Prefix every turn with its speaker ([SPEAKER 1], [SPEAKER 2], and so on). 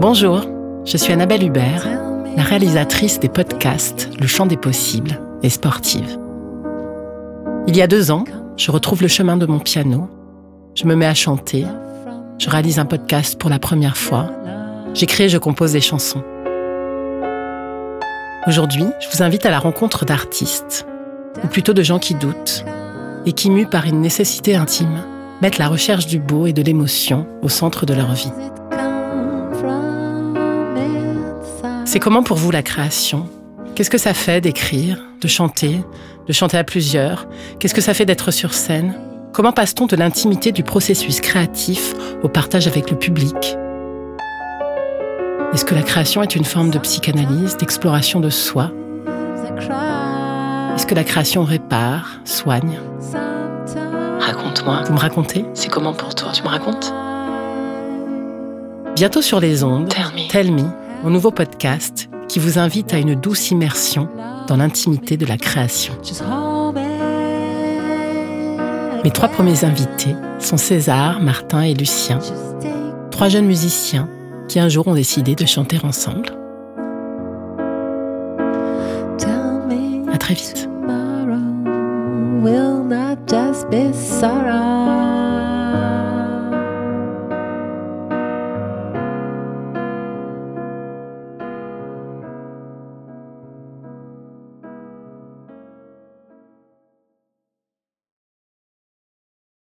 [SPEAKER 1] Bonjour, je suis Annabelle Hubert, la réalisatrice des podcasts Le Chant des Possibles et Sportive. Il y a deux ans, je retrouve le chemin de mon piano, je me mets à chanter, je réalise un podcast pour la première fois, j'écris et je compose des chansons. Aujourd'hui, je vous invite à la rencontre d'artistes, ou plutôt de gens qui doutent, et qui, mus par une nécessité intime, mettent la recherche du beau et de l'émotion au centre de leur vie. C'est comment pour vous la création? Qu'est-ce que ça fait d'écrire, de chanter, de chanter à plusieurs? Qu'est-ce que ça fait d'être sur scène? Comment passe-t-on de l'intimité du processus créatif au partage avec le public? Est-ce que la création est une forme de psychanalyse, d'exploration de soi? Est-ce que la création répare, soigne? Raconte-moi. Vous me racontez? C'est comment pour toi? Tu me racontes? Bientôt sur les ondes, Tell Me, mon nouveau podcast qui vous invite à une douce immersion dans l'intimité de la création. Mes trois premiers invités sont César, Martin et Lucien, trois jeunes musiciens qui un jour ont décidé de chanter ensemble. À très vite.